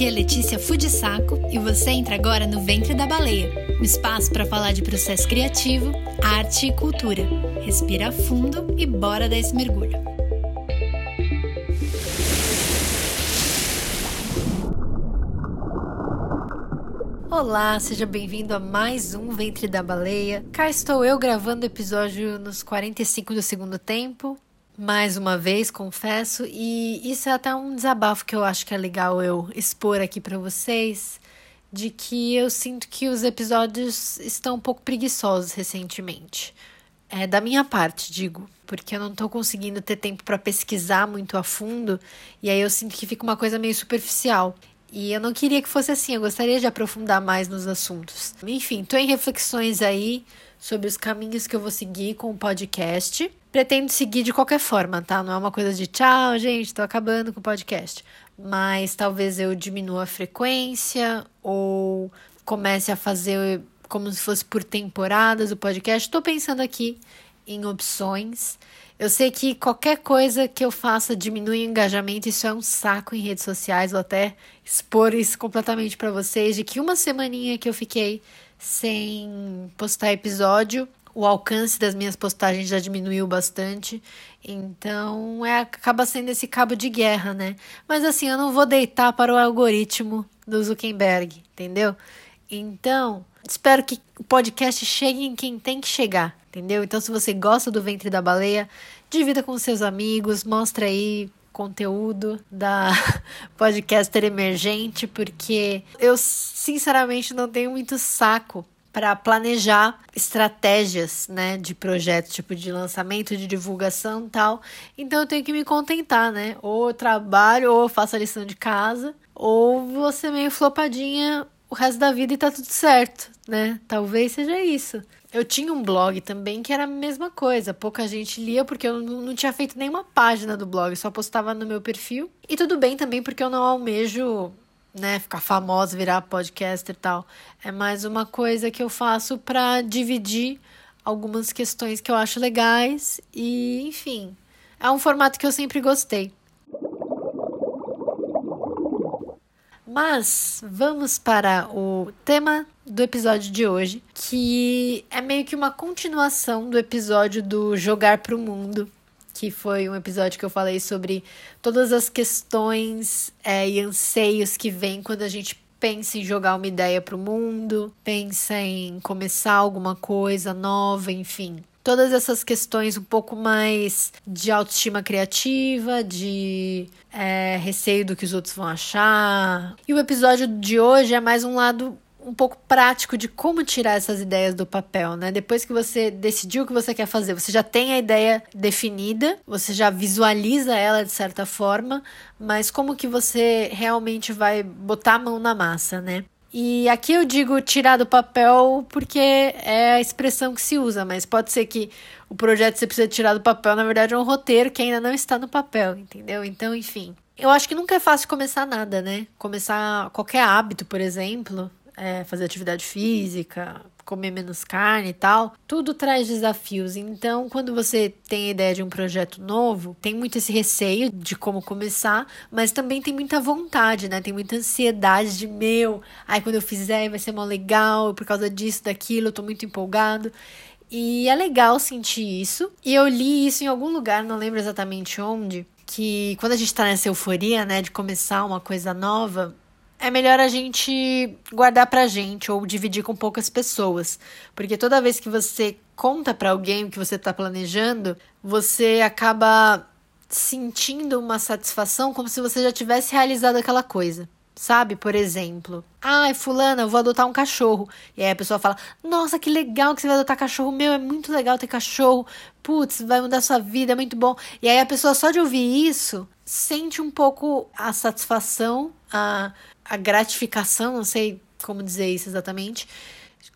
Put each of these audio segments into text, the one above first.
Aqui é Letícia Fudisaco e você entra agora no Ventre da Baleia, um espaço para falar de processo criativo, arte e cultura. Respira fundo e bora dar esse mergulho. Olá, seja bem-vindo a mais um Ventre da Baleia. Cá estou eu gravando o episódio nos 45 do segundo tempo, mais uma vez, confesso, e isso é até um desabafo que eu acho que é legal eu expor aqui para vocês, de que eu sinto que os episódios estão um pouco preguiçosos recentemente. É da minha parte, digo, porque eu não tô conseguindo ter tempo para pesquisar muito a fundo, e aí eu sinto que fica uma coisa meio superficial. E eu não queria que fosse assim, eu gostaria de aprofundar mais nos assuntos. Enfim, tô em reflexões aí sobre os caminhos que eu vou seguir com o podcast. Pretendo seguir de qualquer forma, tá? Não é uma coisa de tchau, gente, tô acabando com o podcast. Mas talvez eu diminua a frequência ou comece a fazer como se fosse por temporadas o podcast. Tô pensando aqui em opções. Eu sei que qualquer coisa que eu faça diminui o engajamento, isso é um saco em redes sociais. Vou até expor isso completamente para vocês de que uma semaninha que eu fiquei sem postar episódio, o alcance das minhas postagens já diminuiu bastante. Então, é acaba sendo esse cabo de guerra, né? Mas assim, eu não vou deitar para o algoritmo do Zuckerberg, entendeu? Então, espero que o podcast chegue em quem tem que chegar, entendeu? Então, se você gosta do Ventre da Baleia, divida com seus amigos, mostra aí conteúdo da podcaster emergente, porque eu sinceramente não tenho muito saco para planejar estratégias, né, de projetos, tipo de lançamento, de divulgação, tal. Então eu tenho que me contentar, né? Ou eu trabalho, ou eu faço a lição de casa, ou você meio flopadinha o resto da vida e tá tudo certo, né? Talvez seja isso. Eu tinha um blog também que era a mesma coisa. Pouca gente lia porque eu não tinha feito nenhuma página do blog, só postava no meu perfil. E tudo bem também porque eu não almejo, né, ficar famosa, virar podcaster e tal. É mais uma coisa que eu faço para dividir algumas questões que eu acho legais e, enfim, é um formato que eu sempre gostei. Mas vamos para o tema do episódio de hoje, que é meio que uma continuação do episódio do Jogar para o Mundo, que foi um episódio que eu falei sobre todas as questões é, e anseios que vem quando a gente pensa em jogar uma ideia para o mundo, pensa em começar alguma coisa nova, enfim todas essas questões um pouco mais de autoestima criativa, de é, receio do que os outros vão achar. E o episódio de hoje é mais um lado um pouco prático de como tirar essas ideias do papel, né? Depois que você decidiu o que você quer fazer, você já tem a ideia definida, você já visualiza ela de certa forma, mas como que você realmente vai botar a mão na massa, né? E aqui eu digo tirar do papel porque é a expressão que se usa, mas pode ser que o projeto que você precisa tirar do papel, na verdade, é um roteiro que ainda não está no papel, entendeu? Então, enfim. Eu acho que nunca é fácil começar nada, né? Começar qualquer hábito, por exemplo, é, fazer atividade física, comer menos carne e tal, tudo traz desafios. Então, quando você tem a ideia de um projeto novo, tem muito esse receio de como começar, mas também tem muita vontade, né? Tem muita ansiedade de meu, ai, quando eu fizer vai ser mó legal, por causa disso, daquilo, eu tô muito empolgado. E é legal sentir isso. E eu li isso em algum lugar, não lembro exatamente onde, que quando a gente tá nessa euforia, né, de começar uma coisa nova, é melhor a gente guardar pra gente ou dividir com poucas pessoas. Porque toda vez que você conta para alguém o que você tá planejando, você acaba sentindo uma satisfação como se você já tivesse realizado aquela coisa. Sabe, por exemplo, ai, fulana, eu vou adotar um cachorro. E aí a pessoa fala: Nossa, que legal que você vai adotar cachorro. Meu, é muito legal ter cachorro. Putz, vai mudar sua vida, é muito bom. E aí a pessoa, só de ouvir isso, sente um pouco a satisfação, a a gratificação, não sei como dizer isso exatamente,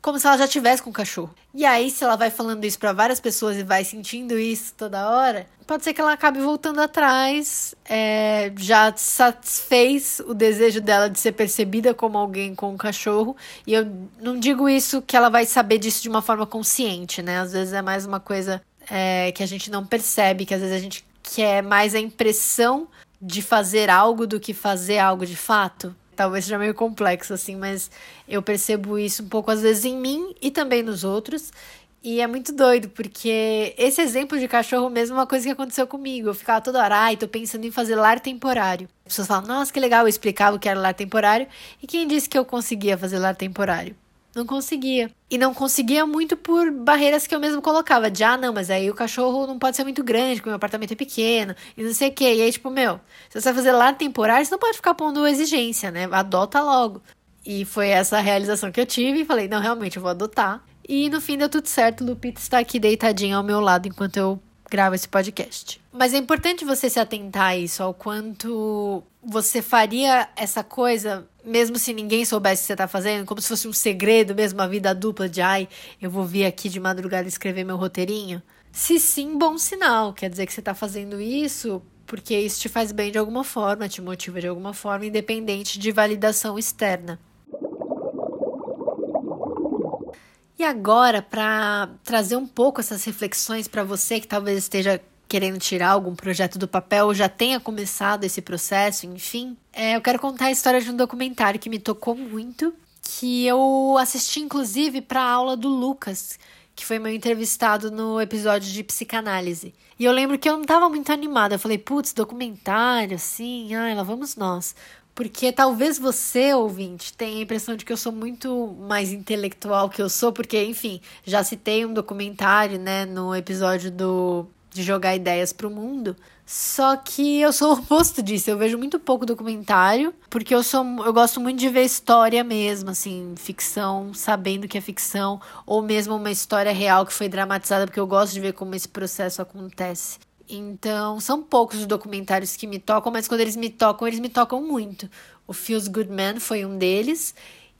como se ela já tivesse com o cachorro. E aí, se ela vai falando isso para várias pessoas e vai sentindo isso toda hora, pode ser que ela acabe voltando atrás, é, já satisfez o desejo dela de ser percebida como alguém com um cachorro. E eu não digo isso que ela vai saber disso de uma forma consciente, né? Às vezes é mais uma coisa é, que a gente não percebe, que às vezes a gente quer mais a impressão de fazer algo do que fazer algo de fato. Talvez seja meio complexo, assim, mas eu percebo isso um pouco às vezes em mim e também nos outros. E é muito doido, porque esse exemplo de cachorro mesmo é uma coisa que aconteceu comigo. Eu ficava toda hora, ai, tô pensando em fazer lar temporário. As pessoas falam, nossa, que legal, eu explicava o que era lar temporário. E quem disse que eu conseguia fazer lar temporário? Não conseguia. E não conseguia muito por barreiras que eu mesmo colocava. De, ah, não, mas aí o cachorro não pode ser muito grande, porque o meu apartamento é pequeno, e não sei o quê. E aí, tipo, meu, se você vai fazer lar temporário, você não pode ficar pondo exigência, né? Adota logo. E foi essa realização que eu tive e falei, não, realmente, eu vou adotar. E no fim deu tudo certo. Lupita está aqui deitadinha ao meu lado enquanto eu gravo esse podcast. Mas é importante você se atentar a isso, ao quanto você faria essa coisa, mesmo se ninguém soubesse o que você está fazendo, como se fosse um segredo mesmo, a vida dupla de ai, eu vou vir aqui de madrugada escrever meu roteirinho. Se sim, bom sinal. Quer dizer que você está fazendo isso porque isso te faz bem de alguma forma, te motiva de alguma forma, independente de validação externa. E agora, para trazer um pouco essas reflexões para você que talvez esteja querendo tirar algum projeto do papel ou já tenha começado esse processo, enfim, é, eu quero contar a história de um documentário que me tocou muito, que eu assisti inclusive para a aula do Lucas, que foi meu entrevistado no episódio de psicanálise. E eu lembro que eu não estava muito animada. Eu falei, putz, documentário, assim, ai, lá vamos nós. Porque talvez você, ouvinte, tenha a impressão de que eu sou muito mais intelectual que eu sou, porque, enfim, já citei um documentário, né, no episódio do de jogar ideias para o mundo. Só que eu sou o oposto disso. Eu vejo muito pouco documentário, porque eu sou eu gosto muito de ver história mesmo, assim, ficção, sabendo que é ficção, ou mesmo uma história real que foi dramatizada, porque eu gosto de ver como esse processo acontece. Então, são poucos os documentários que me tocam, mas quando eles me tocam, eles me tocam muito. O Feels Good Man foi um deles.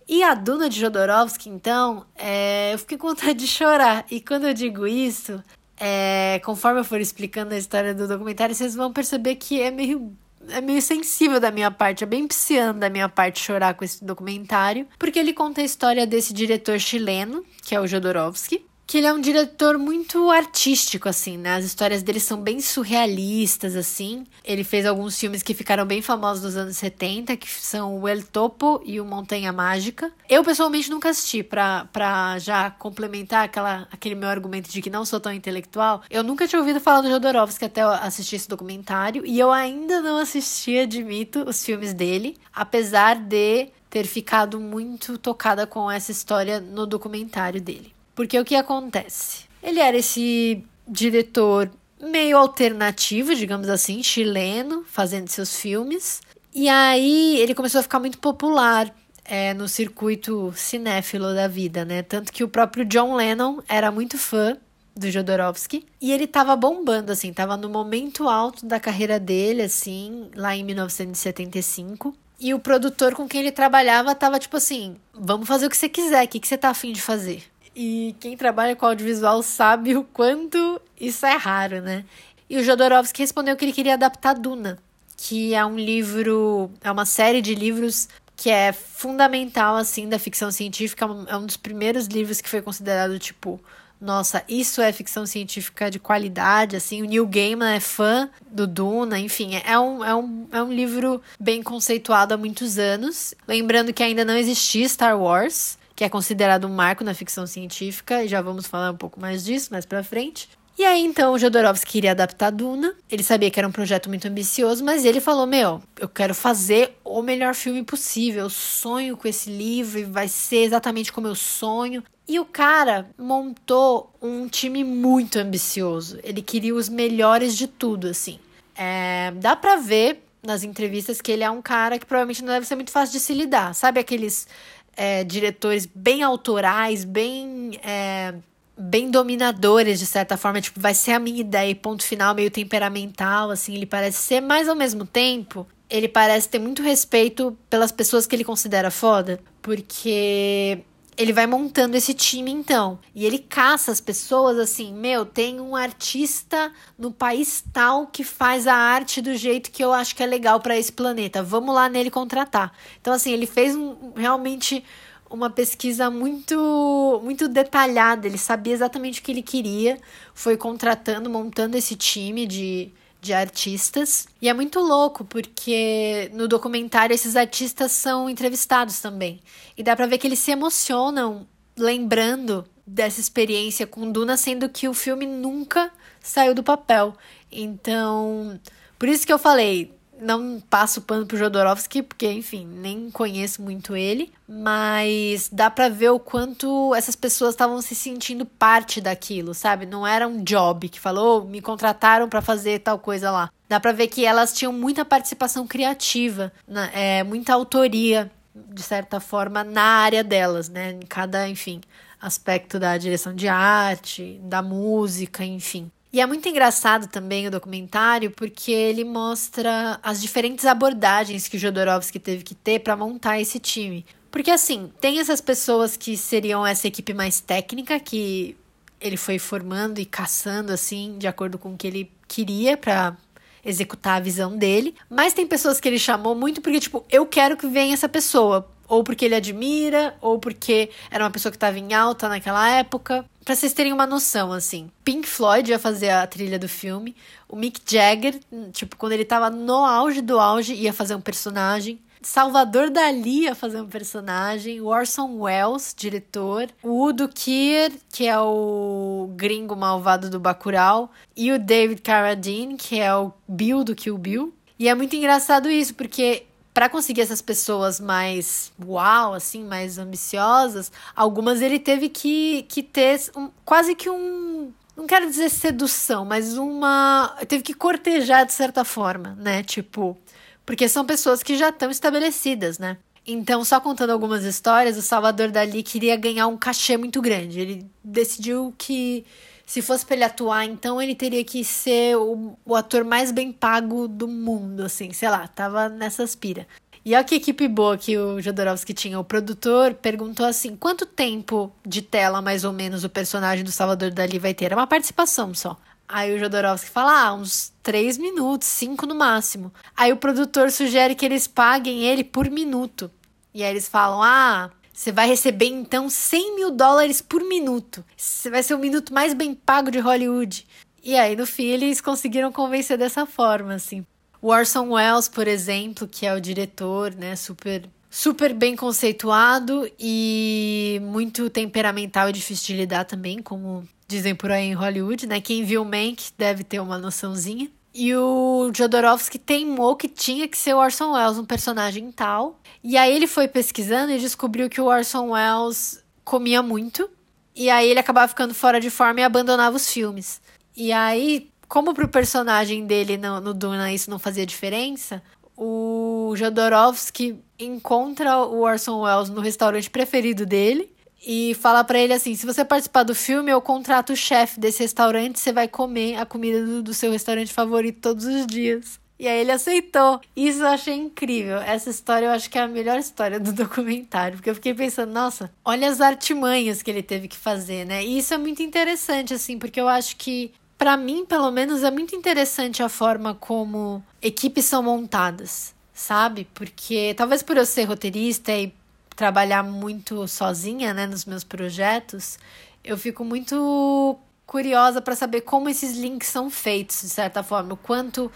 E a Duna de Jodorowsky, então, é, eu fiquei com vontade de chorar. E quando eu digo isso, é, conforme eu for explicando a história do documentário, vocês vão perceber que é meio é meio sensível da minha parte, é bem pisciano da minha parte chorar com esse documentário, porque ele conta a história desse diretor chileno, que é o Jodorowsky, que ele é um diretor muito artístico, assim, né? As histórias dele são bem surrealistas, assim. Ele fez alguns filmes que ficaram bem famosos nos anos 70, que são o El Topo e o Montanha Mágica. Eu, pessoalmente, nunca assisti, pra, pra já complementar aquela, aquele meu argumento de que não sou tão intelectual. Eu nunca tinha ouvido falar do Jodorowsky até assistir esse documentário, e eu ainda não assisti, admito, os filmes dele, apesar de ter ficado muito tocada com essa história no documentário dele. Porque o que acontece? Ele era esse diretor meio alternativo, digamos assim, chileno, fazendo seus filmes. E aí ele começou a ficar muito popular é, no circuito cinéfilo da vida, né? Tanto que o próprio John Lennon era muito fã do Jodorowsky. E ele tava bombando, assim, tava no momento alto da carreira dele, assim, lá em 1975. E o produtor com quem ele trabalhava tava tipo assim: vamos fazer o que você quiser, o que, que você tá afim de fazer? E quem trabalha com audiovisual sabe o quanto isso é raro, né? E o Jodorowsky respondeu que ele queria adaptar Duna, que é um livro, é uma série de livros que é fundamental, assim, da ficção científica. É um dos primeiros livros que foi considerado, tipo, nossa, isso é ficção científica de qualidade, assim. O Neil Gaiman é fã do Duna, enfim, é um, é um, é um livro bem conceituado há muitos anos. Lembrando que ainda não existia Star Wars, que é considerado um marco na ficção científica, e já vamos falar um pouco mais disso mais pra frente. E aí então o Jodorowsky queria adaptar Duna. Ele sabia que era um projeto muito ambicioso, mas ele falou: "Meu, eu quero fazer o melhor filme possível. Eu sonho com esse livro e vai ser exatamente como eu sonho". E o cara montou um time muito ambicioso. Ele queria os melhores de tudo, assim. É, dá pra ver nas entrevistas que ele é um cara que provavelmente não deve ser muito fácil de se lidar. Sabe aqueles é, diretores bem autorais, bem. É, bem dominadores, de certa forma, tipo, vai ser a minha ideia, ponto final, meio temperamental, assim, ele parece ser, mas ao mesmo tempo, ele parece ter muito respeito pelas pessoas que ele considera foda, porque ele vai montando esse time então. E ele caça as pessoas assim: meu, tem um artista no país tal que faz a arte do jeito que eu acho que é legal para esse planeta. Vamos lá nele contratar. Então, assim, ele fez um, realmente uma pesquisa muito muito detalhada. Ele sabia exatamente o que ele queria, foi contratando, montando esse time de de artistas. E é muito louco, porque no documentário esses artistas são entrevistados também. E dá pra ver que eles se emocionam lembrando dessa experiência com Duna, sendo que o filme nunca saiu do papel. Então, por isso que eu falei, não passo pano pro Jodorowsky, porque, enfim, nem conheço muito ele, mas dá pra ver o quanto essas pessoas estavam se sentindo parte daquilo, sabe? Não era um job que falou, oh, me contrataram para fazer tal coisa lá. Dá pra ver que elas tinham muita participação criativa, é, muita autoria, de certa forma, na área delas, né? Em cada, enfim, aspecto da direção de arte, da música, enfim. E é muito engraçado também o documentário porque ele mostra as diferentes abordagens que o Jodorowsky teve que ter para montar esse time. Porque assim, tem essas pessoas que seriam essa equipe mais técnica que ele foi formando e caçando assim, de acordo com o que ele queria para executar a visão dele, mas tem pessoas que ele chamou muito porque tipo, eu quero que venha essa pessoa, ou porque ele admira, ou porque era uma pessoa que estava em alta naquela época. Pra vocês terem uma noção, assim, Pink Floyd ia fazer a trilha do filme, o Mick Jagger, tipo, quando ele tava no auge do auge, ia fazer um personagem. Salvador Dali ia fazer um personagem, o Orson Welles, diretor, o Udo Kier, que é o gringo malvado do Bacurau, e o David Carradine, que é o Bill do Kill Bill. E é muito engraçado isso, porque para conseguir essas pessoas mais uau, assim, mais ambiciosas, algumas ele teve que, que ter um, quase que um. Não quero dizer sedução, mas uma. Teve que cortejar de certa forma, né? Tipo. Porque são pessoas que já estão estabelecidas, né? Então, só contando algumas histórias, o Salvador Dali queria ganhar um cachê muito grande. Ele decidiu que se fosse pra ele atuar, então ele teria que ser o, o ator mais bem pago do mundo, assim, sei lá, tava nessa aspira. E olha que equipe boa que o Jodorowsky tinha. O produtor perguntou assim: quanto tempo de tela, mais ou menos, o personagem do Salvador Dali vai ter? É uma participação só. Aí o Jodorowsky fala, ah, uns três minutos, cinco no máximo. Aí o produtor sugere que eles paguem ele por minuto. E aí eles falam, ah, você vai receber então 100 mil dólares por minuto. Você vai ser o minuto mais bem pago de Hollywood. E aí, no fim, eles conseguiram convencer dessa forma, assim. O Orson Welles, por exemplo, que é o diretor, né, super super bem conceituado e muito temperamental e difícil de lidar também, como dizem por aí em Hollywood, né? Quem viu Mank deve ter uma noçãozinha. E o Jodorowsky teimou que tinha que ser o Orson Welles, um personagem tal. E aí ele foi pesquisando e descobriu que o Orson Welles comia muito. E aí ele acabava ficando fora de forma e abandonava os filmes. E aí, como pro personagem dele no, no Duna isso não fazia diferença, o Jodorowsky encontra o Orson Welles no restaurante preferido dele e fala para ele assim: se você participar do filme, eu contrato o chefe desse restaurante, você vai comer a comida do, do, seu restaurante favorito todos os dias. E aí ele aceitou. Isso eu achei incrível. Essa história eu acho que é a melhor história do documentário, porque eu fiquei pensando, nossa, olha as artimanhas que ele teve que fazer, né? E isso é muito interessante assim, porque eu acho que para mim, pelo menos, é muito interessante a forma como equipes são montadas, sabe? Porque talvez por eu ser roteirista e trabalhar muito sozinha, né, nos meus projetos, eu fico muito curiosa para saber como esses links são feitos, de certa forma, o quanto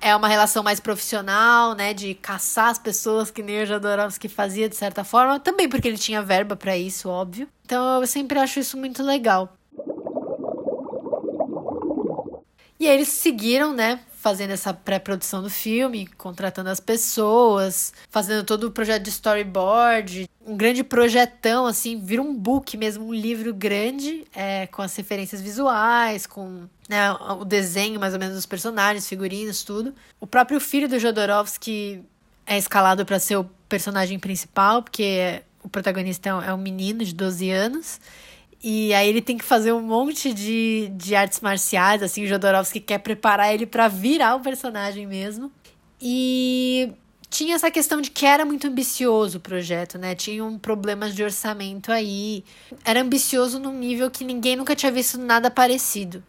é uma relação mais profissional, né, de caçar as pessoas que nem o Jodorowsky fazia de certa forma, também porque ele tinha verba para isso, óbvio. Então eu sempre acho isso muito legal. E aí eles seguiram, né, fazendo essa pré-produção do filme, contratando as pessoas, fazendo todo o projeto de storyboard, um grande projetão, assim, vira um book mesmo, um livro grande, é, com as referências visuais, com né, o desenho mais ou menos dos personagens, figurinos, tudo. O próprio filho do Jodorowsky é escalado para ser o personagem principal, porque o protagonista é um menino de 12 anos. E aí ele tem que fazer um monte de, de artes marciais, assim, o Jodorowsky quer preparar ele para virar o personagem mesmo. E tinha essa questão de que era muito ambicioso o projeto, né? Tinham problemas de orçamento aí. Era ambicioso num nível que ninguém nunca tinha visto nada parecido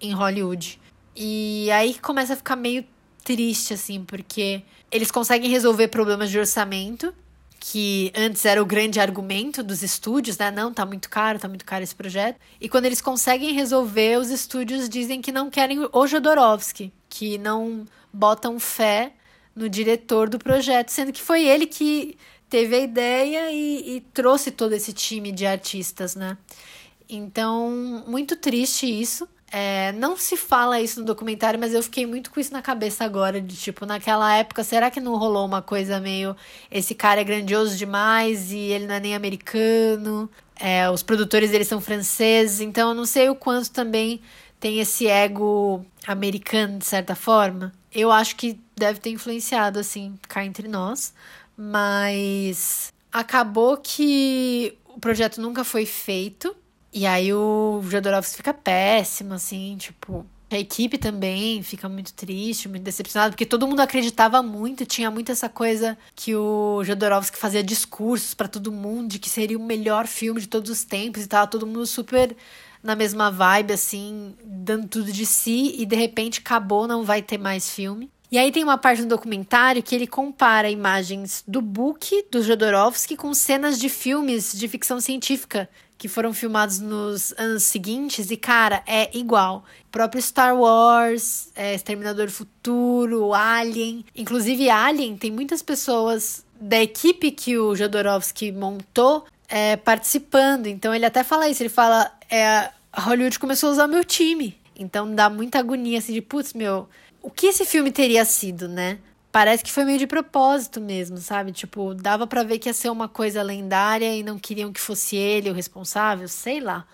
em Hollywood. E aí começa a ficar meio triste, assim, porque eles conseguem resolver problemas de orçamento que antes era o grande argumento dos estúdios, né? Não, tá muito caro, tá muito caro esse projeto. E quando eles conseguem resolver, os estúdios dizem que não querem o Jodorowsky, que não botam fé no diretor do projeto, sendo que foi ele que teve a ideia e, e trouxe todo esse time de artistas, né? Então, muito triste isso. É, não se fala isso no documentário, mas eu fiquei muito com isso na cabeça agora, de tipo, naquela época, será que não rolou uma coisa meio esse cara é grandioso demais e ele não é nem americano? É, os produtores eles são franceses, então eu não sei o quanto também tem esse ego americano, de certa forma. Eu acho que deve ter influenciado, assim, cá entre nós, mas acabou que o projeto nunca foi feito. E aí o Jodorowsky fica péssimo, assim, tipo. A equipe também fica muito triste, muito decepcionada, porque todo mundo acreditava muito, tinha muito essa coisa que o Jodorowsky fazia discursos para todo mundo de que seria o melhor filme de todos os tempos e tava todo mundo super na mesma vibe, assim, dando tudo de si, e de repente acabou, não vai ter mais filme. E aí tem uma parte do documentário que ele compara imagens do book do Jodorowsky com cenas de filmes de ficção científica que foram filmados nos anos seguintes e, cara, é igual. O próprio Star Wars, é, Exterminador do Futuro, Alien. Inclusive, Alien tem muitas pessoas da equipe que o Jodorowsky montou é, participando. Então ele até fala isso, ele fala, é, Hollywood começou a usar meu time. Então dá muita agonia assim de, putz, meu, o que esse filme teria sido, né? Parece que foi meio de propósito mesmo, sabe? Tipo, dava para ver que ia ser uma coisa lendária e não queriam que fosse ele o responsável, sei lá.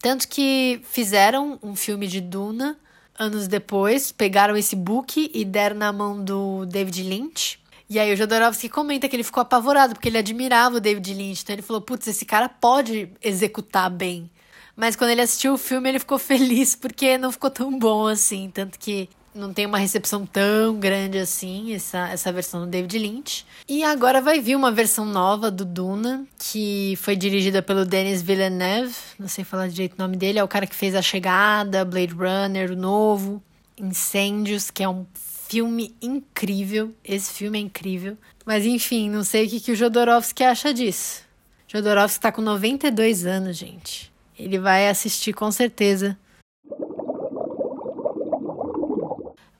Tanto que fizeram um filme de Duna anos depois, pegaram esse book e deram na mão do David Lynch. E aí o Jodorowsky comenta que ele ficou apavorado, porque ele admirava o David Lynch. Então ele falou, putz, esse cara pode executar bem. Mas quando ele assistiu o filme, ele ficou feliz porque não ficou tão bom assim. Tanto que não tem uma recepção tão grande assim, essa, essa versão do David Lynch. E agora vai vir uma versão nova do Duna, que foi dirigida pelo Denis Villeneuve, não sei falar direito o nome dele, é o cara que fez A Chegada, Blade Runner, o novo, Incêndios, que é um filme incrível. Esse filme é incrível. Mas enfim, não sei o que, que o Jodorowsky acha disso. Jodorowsky tá com 92 anos, gente. Ele vai assistir com certeza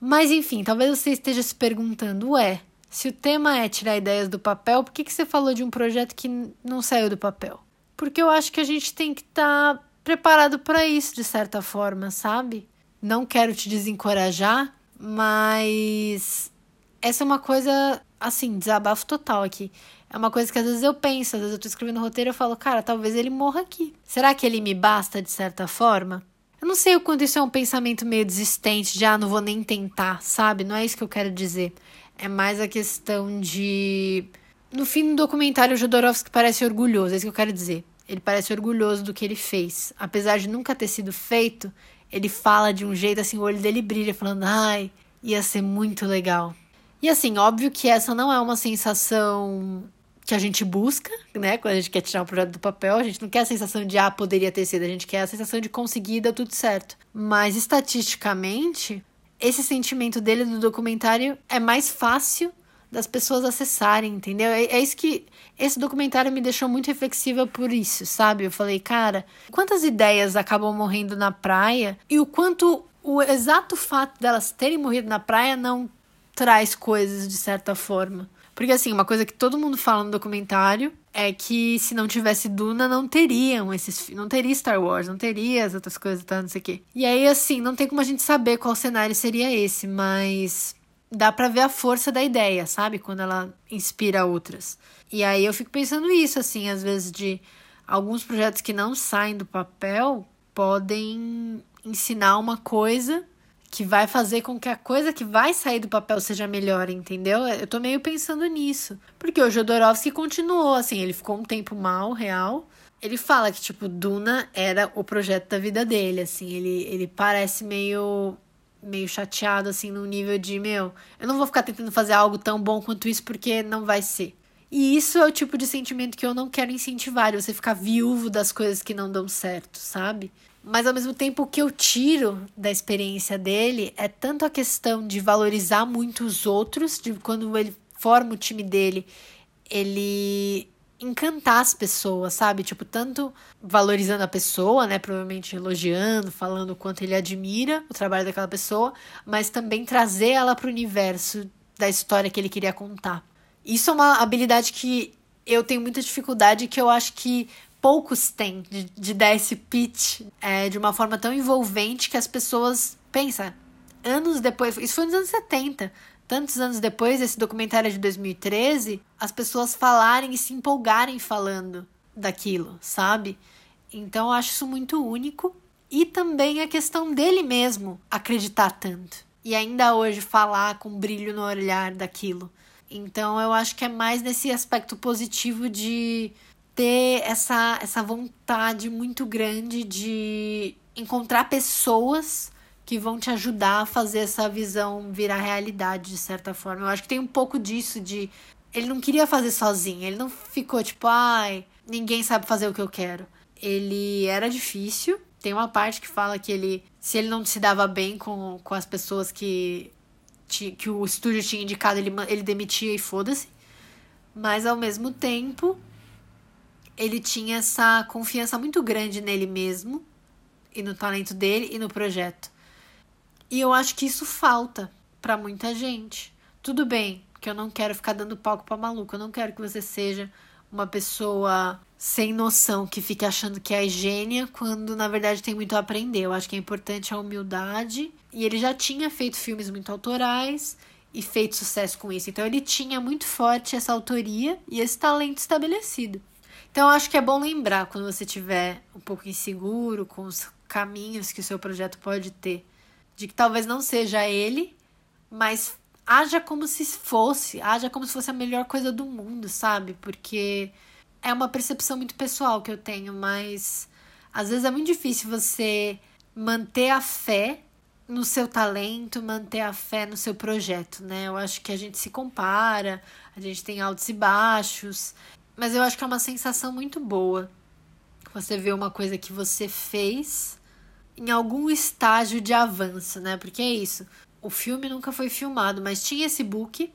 Mas enfim, talvez você esteja se perguntando, ué, se o tema é tirar ideias do papel, por que, que você falou de um projeto que não saiu do papel? Porque eu acho que a gente tem que estar tá preparado para isso, de certa forma, sabe? Não quero te desencorajar, mas essa é uma coisa, assim, desabafo total aqui. É uma coisa que às vezes eu penso, às vezes eu tô escrevendo roteiro e eu falo, cara, talvez ele morra aqui. Será que ele me basta de certa forma? Eu não sei o quanto isso é um pensamento meio desistente, já ah, não vou nem tentar, sabe? Não é isso que eu quero dizer. É mais a questão de. No fim do documentário, o Jodorowsky parece orgulhoso, é isso que eu quero dizer. Ele parece orgulhoso do que ele fez. Apesar de nunca ter sido feito, ele fala de um jeito assim, o olho dele brilha, falando, ai, ia ser muito legal. E assim, óbvio que essa não é uma sensação que a gente busca, né? Quando a gente quer tirar um projeto do papel, a gente não quer a sensação de ah, poderia ter sido, a gente quer a sensação de conseguir dar tudo certo. Mas estatisticamente, esse sentimento dele no documentário é mais fácil das pessoas acessarem, entendeu? É, é, isso que esse documentário me deixou muito reflexiva por isso, sabe? Eu falei, cara, quantas ideias acabam morrendo na praia e o quanto o exato fato delas terem morrido na praia não traz coisas de certa forma. Porque, assim, uma coisa que todo mundo fala no documentário é que se não tivesse Duna, não teriam esses. Não teria Star Wars, não teria as outras coisas, tá? Não sei o quê. E aí, assim, não tem como a gente saber qual cenário seria esse, mas dá para ver a força da ideia, sabe? Quando ela inspira outras. E aí eu fico pensando isso, assim, às vezes, de alguns projetos que não saem do papel podem ensinar uma coisa que vai fazer com que a coisa que vai sair do papel seja melhor, entendeu? Eu tô meio pensando nisso. Porque o Jodorowsky continuou, assim, ele ficou um tempo mal, real. Ele fala que, tipo, Duna era o projeto da vida dele, assim. Ele, ele parece meio meio chateado, assim, no nível de, meu, eu não vou ficar tentando fazer algo tão bom quanto isso porque não vai ser. E isso é o tipo de sentimento que eu não quero incentivar, você ficar viúvo das coisas que não dão certo, sabe? Mas ao mesmo tempo, o que eu tiro da experiência dele é tanto a questão de valorizar muito os outros, de quando ele forma o time dele, ele encantar as pessoas, sabe? Tipo, tanto valorizando a pessoa, né? Provavelmente elogiando, falando o quanto ele admira o trabalho daquela pessoa, mas também trazer ela para o universo da história que ele queria contar. Isso é uma habilidade que eu tenho muita dificuldade, que eu acho que poucos têm, de, de dar esse pitch é, de uma forma tão envolvente que as pessoas pensam. Anos depois, isso foi nos anos 70, tantos anos depois, esse documentário de 2013, as pessoas falarem e se empolgarem falando daquilo, sabe? Então eu acho isso muito único. E também a questão dele mesmo acreditar tanto. E ainda hoje falar com brilho no olhar daquilo. Então eu acho que é mais nesse aspecto positivo de ter essa, essa vontade muito grande de encontrar pessoas que vão te ajudar a fazer essa visão virar realidade de certa forma. Eu acho que tem um pouco disso de ele não queria fazer sozinho, ele não ficou tipo, ai, ninguém sabe fazer o que eu quero. Ele era difícil. Tem uma parte que fala que ele, se ele não se dava bem com, com as pessoas que, que o estúdio tinha indicado, ele, ele demitia e foda-se. Mas ao mesmo tempo, ele tinha essa confiança muito grande nele mesmo e no talento dele e no projeto. E eu acho que isso falta para muita gente. Tudo bem que eu não quero ficar dando palco para maluco, eu não quero que você seja uma pessoa sem noção que fique achando que é gênia quando na verdade tem muito a aprender. Eu acho que é importante a humildade. E ele já tinha feito filmes muito autorais e feito sucesso com isso. Então ele tinha muito forte essa autoria e esse talento estabelecido. Então acho que é bom lembrar quando você tiver um pouco inseguro com os caminhos que o seu projeto pode ter de que talvez não seja ele, mas haja como se fosse, haja como se fosse a melhor coisa do mundo, sabe? Porque é uma percepção muito pessoal que eu tenho, mas às vezes é muito difícil você manter a fé no seu talento, manter a fé no seu projeto, né? Eu acho que a gente se compara, a gente tem altos e baixos, mas eu acho que é uma sensação muito boa. Você vê uma coisa que você fez em algum estágio de avanço, né? Porque é isso. O filme nunca foi filmado, mas tinha esse book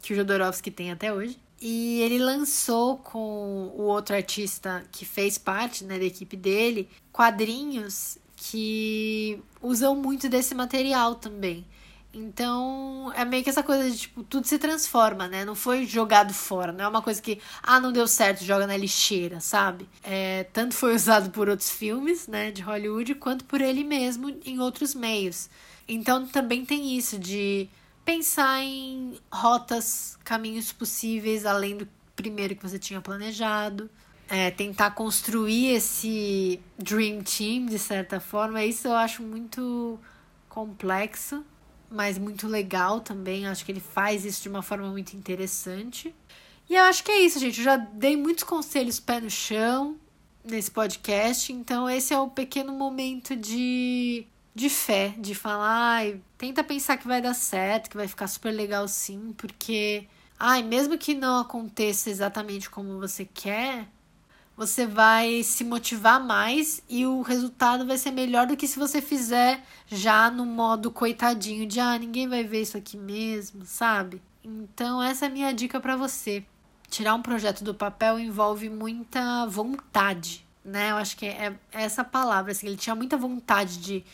que o Jodorowsky tem até hoje. E ele lançou com o outro artista que fez parte né, da equipe dele quadrinhos que usam muito desse material também. Então, é meio que essa coisa de, tipo, tudo se transforma, né? Não foi jogado fora, não é uma coisa que, ah, não deu certo, joga na lixeira, sabe? É, tanto foi usado por outros filmes, né, de Hollywood, quanto por ele mesmo em outros meios. Então, também tem isso de pensar em rotas, caminhos possíveis além do primeiro que você tinha planejado. É, tentar construir esse Dream Team, de certa forma. Isso eu acho muito complexo mas muito legal também. Acho que ele faz isso de uma forma muito interessante. E eu acho que é isso, gente. Eu já dei muitos conselhos pé no chão nesse podcast, então esse é o pequeno momento de, de fé, de falar, ai, tenta pensar que vai dar certo, que vai ficar super legal sim, porque, ai, mesmo que não aconteça exatamente como você quer, você vai se motivar mais e o resultado vai ser melhor do que se você fizer já no modo coitadinho de ah, ninguém vai ver isso aqui mesmo, sabe? Então essa é a minha dica para você. Tirar um projeto do papel envolve muita vontade, né? Eu acho que é, é essa palavra, assim, ele tinha muita vontade de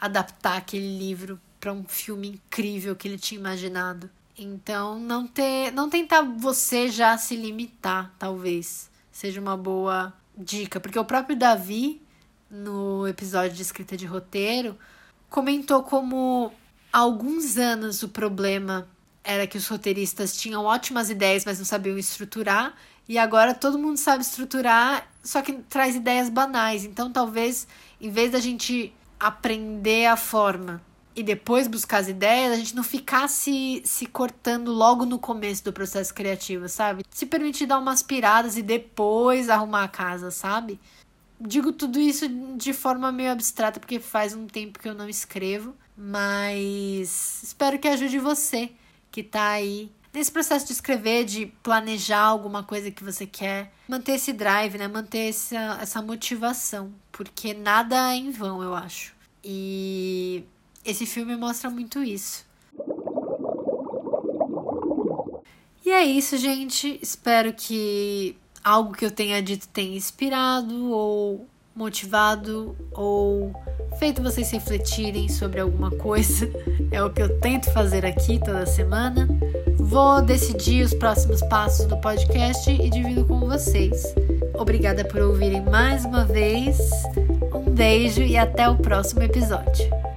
adaptar aquele livro para um filme incrível que ele tinha imaginado. Então, não ter, não tentar você já se limitar, talvez seja uma boa dica, porque o próprio Davi, no episódio de escrita de roteiro, comentou como há alguns anos o problema era que os roteiristas tinham ótimas ideias, mas não sabiam estruturar, e agora todo mundo sabe estruturar, só que traz ideias banais. Então, talvez, em vez da gente aprender a forma e depois buscar as ideias, a gente não ficar se, se cortando logo no começo do processo criativo, sabe? Se permitir dar umas piradas e depois arrumar a casa, sabe? Digo tudo isso de forma meio abstrata, porque faz um tempo que eu não escrevo, mas espero que ajude você que tá aí nesse processo de escrever, de planejar alguma coisa que você quer, manter esse drive, né? Manter essa, essa motivação, porque nada é em vão, eu acho. E esse filme mostra muito isso. E é isso, gente. Espero que algo que eu tenha dito tenha inspirado ou motivado ou feito vocês refletirem sobre alguma coisa. É o que eu tento fazer aqui toda semana. Vou decidir os próximos passos do podcast e divido com vocês. Obrigada por ouvirem mais uma vez. Um beijo e até o próximo episódio.